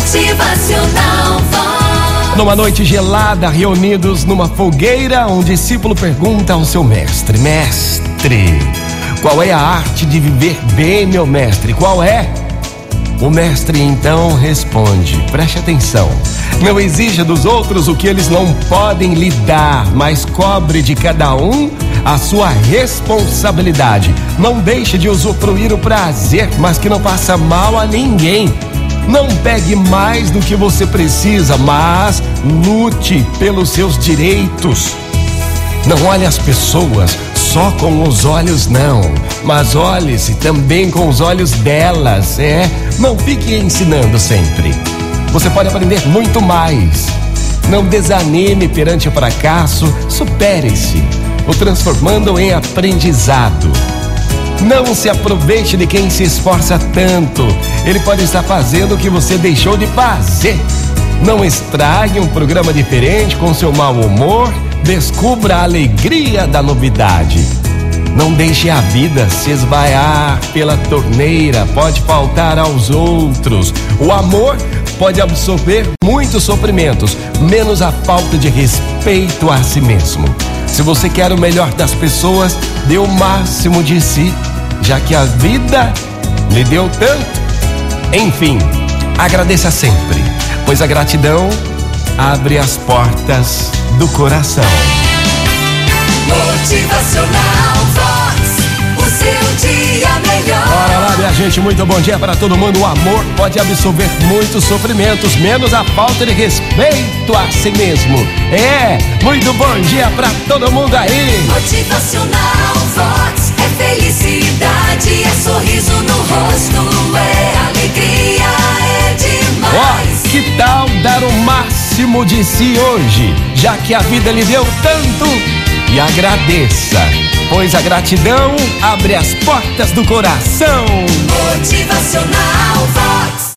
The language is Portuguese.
Motivacional Vox. Numa noite gelada, reunidos numa fogueira, um discípulo pergunta ao seu mestre: Mestre, qual é a arte de viver bem, meu mestre? Qual é? O mestre então responde: Preste atenção. Não exija dos outros o que eles não podem lhe dar, mas cobre de cada um a sua responsabilidade. Não deixe de usufruir o prazer, mas que não faça mal a ninguém. Não pegue mais do que você precisa, mas lute pelos seus direitos. Não olhe as pessoas só com os olhos, não, mas olhe-se também com os olhos delas, é? Não fique ensinando sempre. Você pode aprender muito mais. Não desanime perante o fracasso, supere-se, o transformando em aprendizado. Não se aproveite de quem se esforça tanto. Ele pode estar fazendo o que você deixou de fazer. Não estrague um programa diferente com seu mau humor. Descubra a alegria da novidade. Não deixe a vida se esvaiar pela torneira, pode faltar aos outros. O amor pode absorver muitos sofrimentos, menos a falta de respeito a si mesmo. Se você quer o melhor das pessoas, dê o máximo de si, já que a vida lhe deu tanto. Enfim, agradeça sempre, pois a gratidão abre as portas do coração. Motivacional Vox. O seu dia melhor. Bora lá, minha gente, muito bom dia para todo mundo. O amor pode absorver muitos sofrimentos, menos a falta de respeito a si mesmo. É, muito bom dia para todo mundo aí. Motivacional máximo de si hoje, já que a vida lhe deu tanto? E agradeça, pois a gratidão abre as portas do coração. Motivacional Vox.